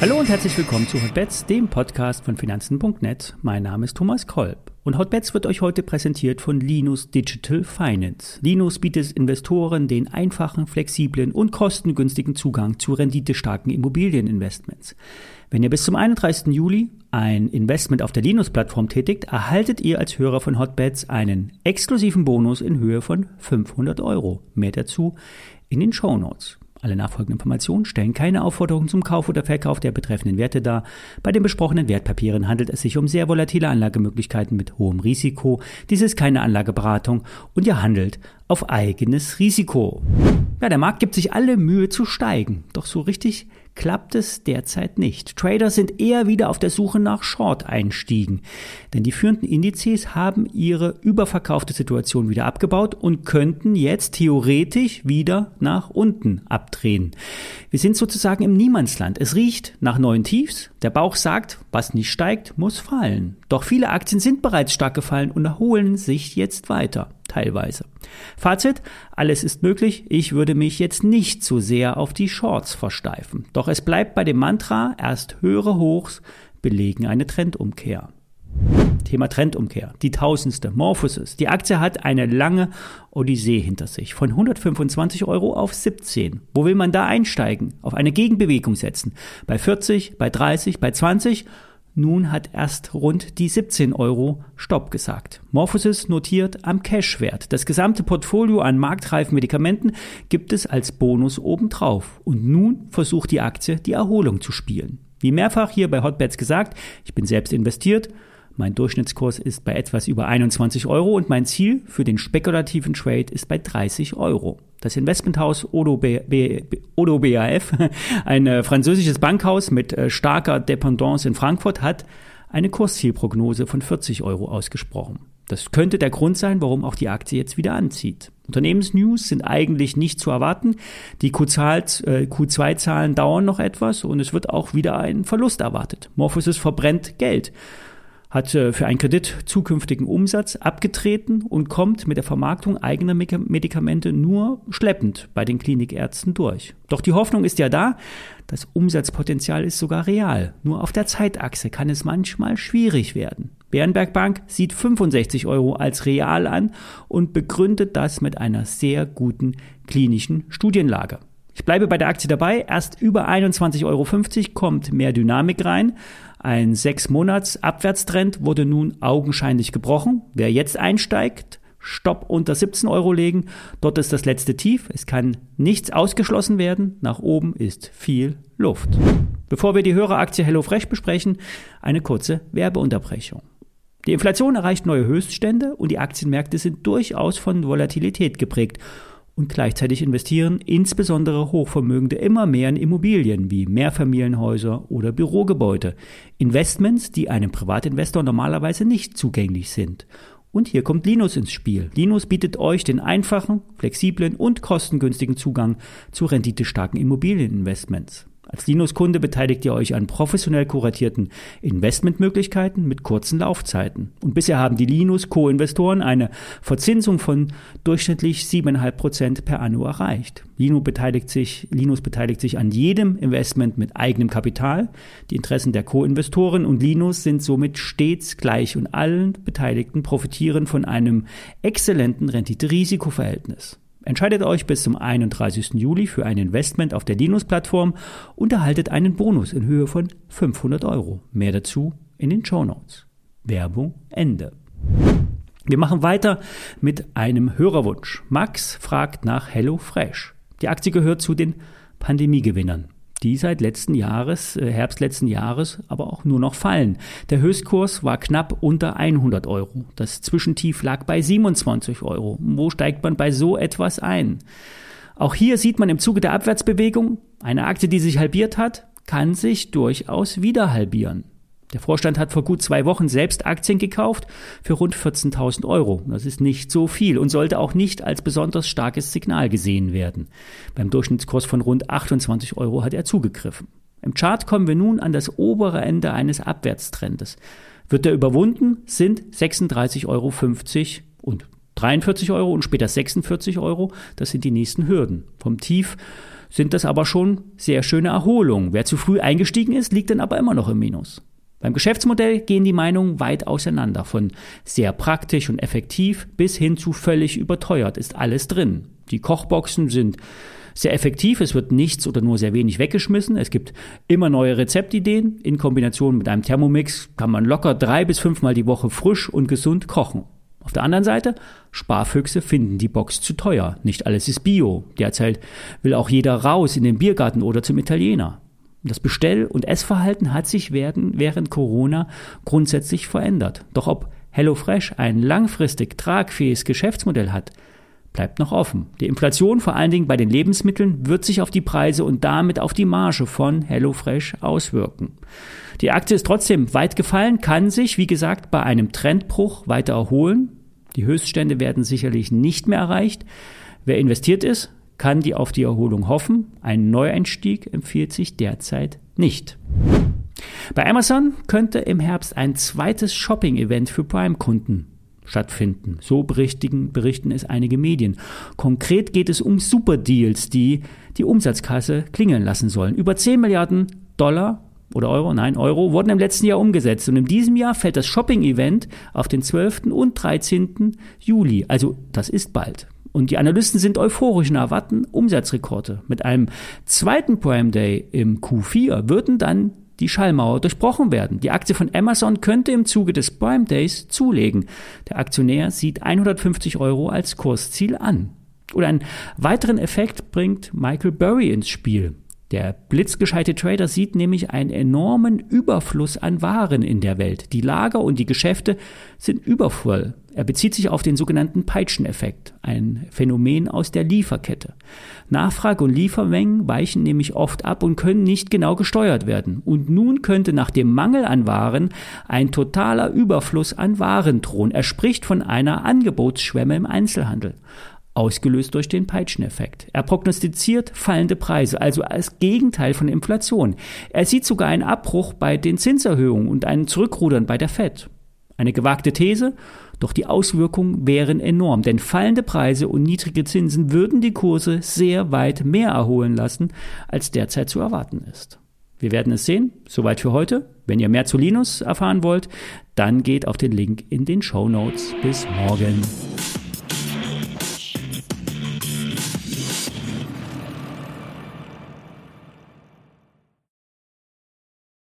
Hallo und herzlich willkommen zu Hotbets, dem Podcast von Finanzen.net. Mein Name ist Thomas Kolb und Hotbets wird euch heute präsentiert von Linus Digital Finance. Linus bietet Investoren den einfachen, flexiblen und kostengünstigen Zugang zu renditestarken Immobilieninvestments. Wenn ihr bis zum 31. Juli ein Investment auf der Linus-Plattform tätigt, erhaltet ihr als Hörer von Hotbets einen exklusiven Bonus in Höhe von 500 Euro. Mehr dazu in den Show Notes. Alle nachfolgenden Informationen stellen keine Aufforderung zum Kauf oder Verkauf der betreffenden Werte dar. Bei den besprochenen Wertpapieren handelt es sich um sehr volatile Anlagemöglichkeiten mit hohem Risiko. Dies ist keine Anlageberatung und ihr handelt auf eigenes Risiko. Ja, der Markt gibt sich alle Mühe zu steigen, doch so richtig klappt es derzeit nicht. Trader sind eher wieder auf der Suche nach Short-Einstiegen, denn die führenden Indizes haben ihre überverkaufte Situation wieder abgebaut und könnten jetzt theoretisch wieder nach unten abdrehen. Wir sind sozusagen im Niemandsland. Es riecht nach neuen Tiefs. Der Bauch sagt, was nicht steigt, muss fallen. Doch viele Aktien sind bereits stark gefallen und erholen sich jetzt weiter teilweise. Fazit, alles ist möglich. Ich würde mich jetzt nicht zu sehr auf die Shorts versteifen. Doch es bleibt bei dem Mantra, erst höhere Hochs belegen eine Trendumkehr. Thema Trendumkehr. Die tausendste. Morphosis. Die Aktie hat eine lange Odyssee hinter sich. Von 125 Euro auf 17. Wo will man da einsteigen? Auf eine Gegenbewegung setzen. Bei 40, bei 30, bei 20 nun hat erst rund die 17 Euro Stopp gesagt. Morphosis notiert am Cashwert. Das gesamte Portfolio an marktreifen Medikamenten gibt es als Bonus obendrauf. Und nun versucht die Aktie die Erholung zu spielen. Wie mehrfach hier bei Hotbeds gesagt, ich bin selbst investiert mein Durchschnittskurs ist bei etwas über 21 Euro und mein Ziel für den spekulativen Trade ist bei 30 Euro. Das Investmenthaus Odo, B, B, Odo BAF, ein äh, französisches Bankhaus mit äh, starker Dependance in Frankfurt, hat eine Kurszielprognose von 40 Euro ausgesprochen. Das könnte der Grund sein, warum auch die Aktie jetzt wieder anzieht. Unternehmensnews sind eigentlich nicht zu erwarten. Die Q2-Zahlen äh, dauern noch etwas und es wird auch wieder ein Verlust erwartet. Morphosis verbrennt Geld hat äh, für einen Kredit zukünftigen Umsatz abgetreten und kommt mit der Vermarktung eigener Medikamente nur schleppend bei den Klinikärzten durch. Doch die Hoffnung ist ja da, das Umsatzpotenzial ist sogar real. Nur auf der Zeitachse kann es manchmal schwierig werden. Bärenberg Bank sieht 65 Euro als real an und begründet das mit einer sehr guten klinischen Studienlage. Ich bleibe bei der Aktie dabei. Erst über 21,50 Euro kommt mehr Dynamik rein. Ein sechs Monats Abwärtstrend wurde nun augenscheinlich gebrochen. Wer jetzt einsteigt, Stopp unter 17 Euro legen. Dort ist das letzte Tief. Es kann nichts ausgeschlossen werden. Nach oben ist viel Luft. Bevor wir die Höreraktie HelloFresh besprechen, eine kurze Werbeunterbrechung. Die Inflation erreicht neue Höchststände und die Aktienmärkte sind durchaus von Volatilität geprägt und gleichzeitig investieren insbesondere Hochvermögende immer mehr in Immobilien wie Mehrfamilienhäuser oder Bürogebäude. Investments, die einem Privatinvestor normalerweise nicht zugänglich sind. Und hier kommt Linus ins Spiel. Linus bietet euch den einfachen, flexiblen und kostengünstigen Zugang zu renditestarken Immobilieninvestments. Als Linus-Kunde beteiligt ihr euch an professionell kuratierten Investmentmöglichkeiten mit kurzen Laufzeiten. Und bisher haben die Linus-Co-Investoren eine Verzinsung von durchschnittlich 7,5 Prozent per anno erreicht. Linus beteiligt, sich, Linus beteiligt sich an jedem Investment mit eigenem Kapital. Die Interessen der Co-Investoren und Linus sind somit stets gleich und allen Beteiligten profitieren von einem exzellenten Rendite-Risiko-Verhältnis. Entscheidet euch bis zum 31. Juli für ein Investment auf der Linus-Plattform und erhaltet einen Bonus in Höhe von 500 Euro. Mehr dazu in den Show Notes. Werbung Ende. Wir machen weiter mit einem Hörerwunsch. Max fragt nach HelloFresh. Die Aktie gehört zu den Pandemiegewinnern die seit letzten Jahres, äh, Herbst letzten Jahres, aber auch nur noch fallen. Der Höchstkurs war knapp unter 100 Euro. Das Zwischentief lag bei 27 Euro. Wo steigt man bei so etwas ein? Auch hier sieht man im Zuge der Abwärtsbewegung, eine Aktie, die sich halbiert hat, kann sich durchaus wieder halbieren. Der Vorstand hat vor gut zwei Wochen selbst Aktien gekauft für rund 14.000 Euro. Das ist nicht so viel und sollte auch nicht als besonders starkes Signal gesehen werden. Beim Durchschnittskurs von rund 28 Euro hat er zugegriffen. Im Chart kommen wir nun an das obere Ende eines Abwärtstrendes. Wird er überwunden, sind 36,50 Euro und 43 Euro und später 46 Euro, das sind die nächsten Hürden. Vom Tief sind das aber schon sehr schöne Erholungen. Wer zu früh eingestiegen ist, liegt dann aber immer noch im Minus. Beim Geschäftsmodell gehen die Meinungen weit auseinander. Von sehr praktisch und effektiv bis hin zu völlig überteuert ist alles drin. Die Kochboxen sind sehr effektiv. Es wird nichts oder nur sehr wenig weggeschmissen. Es gibt immer neue Rezeptideen. In Kombination mit einem Thermomix kann man locker drei bis fünfmal die Woche frisch und gesund kochen. Auf der anderen Seite, Sparfüchse finden die Box zu teuer. Nicht alles ist Bio. Derzeit will auch jeder raus in den Biergarten oder zum Italiener. Das Bestell- und Essverhalten hat sich während, Corona grundsätzlich verändert. Doch ob HelloFresh ein langfristig tragfähiges Geschäftsmodell hat, bleibt noch offen. Die Inflation, vor allen Dingen bei den Lebensmitteln, wird sich auf die Preise und damit auf die Marge von HelloFresh auswirken. Die Aktie ist trotzdem weit gefallen, kann sich, wie gesagt, bei einem Trendbruch weiter erholen. Die Höchststände werden sicherlich nicht mehr erreicht. Wer investiert ist, kann die auf die Erholung hoffen. Ein Neueinstieg empfiehlt sich derzeit nicht. Bei Amazon könnte im Herbst ein zweites Shopping-Event für Prime-Kunden stattfinden. So berichten, berichten es einige Medien. Konkret geht es um Superdeals, die die Umsatzkasse klingeln lassen sollen. Über 10 Milliarden Dollar oder Euro, nein, Euro, wurden im letzten Jahr umgesetzt. Und in diesem Jahr fällt das Shopping-Event auf den 12. und 13. Juli. Also das ist bald. Und die Analysten sind euphorisch und erwarten Umsatzrekorde. Mit einem zweiten Prime Day im Q4 würden dann die Schallmauer durchbrochen werden. Die Aktie von Amazon könnte im Zuge des Prime Days zulegen. Der Aktionär sieht 150 Euro als Kursziel an. Oder einen weiteren Effekt bringt Michael Burry ins Spiel. Der blitzgescheite Trader sieht nämlich einen enormen Überfluss an Waren in der Welt. Die Lager und die Geschäfte sind übervoll. Er bezieht sich auf den sogenannten Peitscheneffekt, ein Phänomen aus der Lieferkette. Nachfrage und Liefermengen weichen nämlich oft ab und können nicht genau gesteuert werden. Und nun könnte nach dem Mangel an Waren ein totaler Überfluss an Waren drohen. Er spricht von einer Angebotsschwemme im Einzelhandel ausgelöst durch den Peitscheneffekt. Er prognostiziert fallende Preise, also als Gegenteil von Inflation. Er sieht sogar einen Abbruch bei den Zinserhöhungen und einen Zurückrudern bei der Fed. Eine gewagte These, doch die Auswirkungen wären enorm, denn fallende Preise und niedrige Zinsen würden die Kurse sehr weit mehr erholen lassen, als derzeit zu erwarten ist. Wir werden es sehen. Soweit für heute. Wenn ihr mehr zu Linus erfahren wollt, dann geht auf den Link in den Show Notes. Bis morgen.